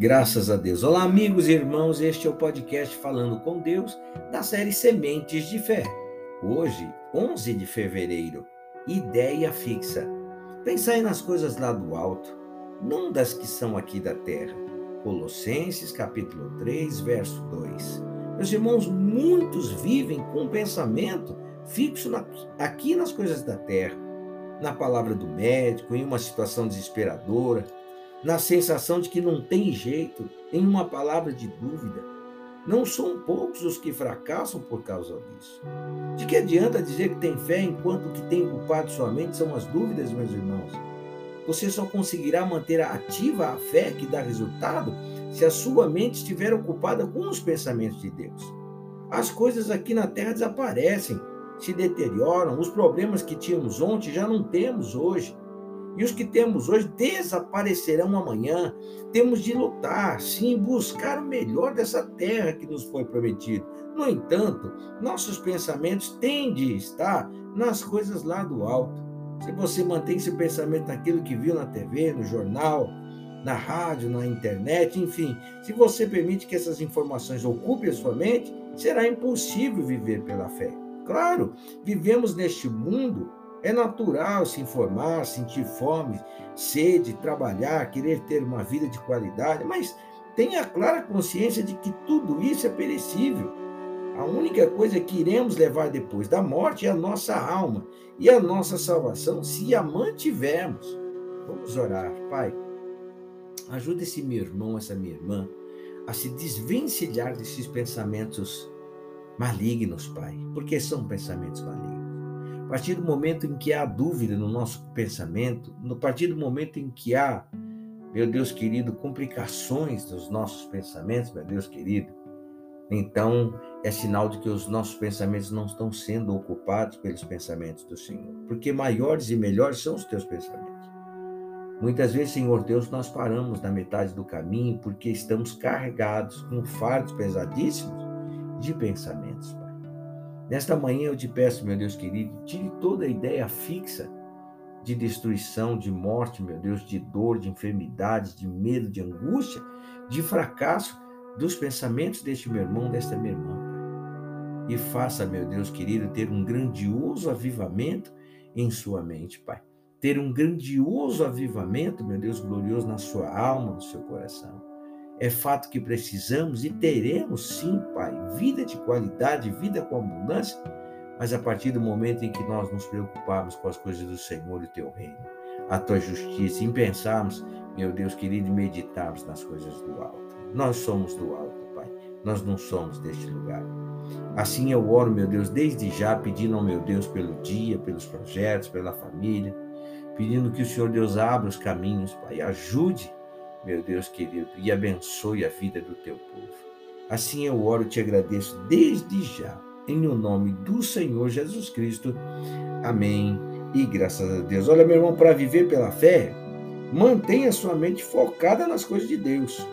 Graças a Deus. Olá, amigos e irmãos, este é o podcast Falando com Deus da série Sementes de Fé. Hoje, 11 de fevereiro, ideia fixa. Pensai nas coisas lá do alto, não das que são aqui da terra. Colossenses capítulo 3, verso 2. Meus irmãos, muitos vivem com um pensamento fixo na, aqui nas coisas da terra, na palavra do médico, em uma situação desesperadora, na sensação de que não tem jeito, em uma palavra de dúvida. Não são poucos os que fracassam por causa disso. De que adianta dizer que tem fé enquanto o que tem ocupado sua mente são as dúvidas, meus irmãos? Você só conseguirá manter ativa a fé que dá resultado se a sua mente estiver ocupada com os pensamentos de Deus. As coisas aqui na terra desaparecem, se deterioram, os problemas que tínhamos ontem já não temos hoje. E os que temos hoje desaparecerão amanhã. Temos de lutar, sim, buscar o melhor dessa terra que nos foi prometido. No entanto, nossos pensamentos têm de estar nas coisas lá do alto. Se você mantém esse pensamento naquilo que viu na TV, no jornal, na rádio, na internet, enfim, se você permite que essas informações ocupem a sua mente, será impossível viver pela fé. Claro, vivemos neste mundo é natural se informar, sentir fome, sede, trabalhar, querer ter uma vida de qualidade, mas tenha clara consciência de que tudo isso é perecível. A única coisa que iremos levar depois da morte é a nossa alma e a nossa salvação, se a mantivermos. Vamos orar, Pai. Ajuda esse meu irmão, essa minha irmã, a se desvencilhar desses pensamentos malignos, Pai, porque são pensamentos malignos. Partir do momento em que há dúvida no nosso pensamento, no partir do momento em que há, meu Deus querido, complicações nos nossos pensamentos, meu Deus querido, então é sinal de que os nossos pensamentos não estão sendo ocupados pelos pensamentos do Senhor, porque maiores e melhores são os teus pensamentos. Muitas vezes, Senhor Deus, nós paramos na metade do caminho porque estamos carregados com fardos pesadíssimos de pensamentos. Nesta manhã eu te peço, meu Deus querido, tire toda a ideia fixa de destruição, de morte, meu Deus, de dor, de enfermidade, de medo, de angústia, de fracasso dos pensamentos deste meu irmão, desta minha irmã, Pai. E faça, meu Deus querido, ter um grandioso avivamento em sua mente, Pai. Ter um grandioso avivamento, meu Deus glorioso, na sua alma, no seu coração é fato que precisamos e teremos sim, Pai, vida de qualidade, vida com abundância, mas a partir do momento em que nós nos preocuparmos com as coisas do Senhor e o teu reino, a tua justiça, em pensarmos, meu Deus querido, meditarmos nas coisas do alto. Nós somos do alto, Pai, nós não somos deste lugar. Assim eu oro, meu Deus, desde já, pedindo ao meu Deus pelo dia, pelos projetos, pela família, pedindo que o Senhor Deus abra os caminhos, Pai, ajude meu Deus querido, e abençoe a vida do teu povo. Assim eu oro e te agradeço desde já, em o nome do Senhor Jesus Cristo. Amém. E graças a Deus. Olha, meu irmão, para viver pela fé, mantenha sua mente focada nas coisas de Deus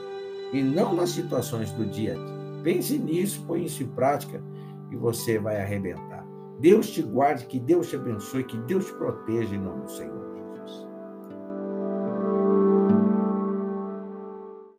e não nas situações do dia a dia. Pense nisso, põe isso em prática e você vai arrebentar. Deus te guarde, que Deus te abençoe, que Deus te proteja em nome do Senhor.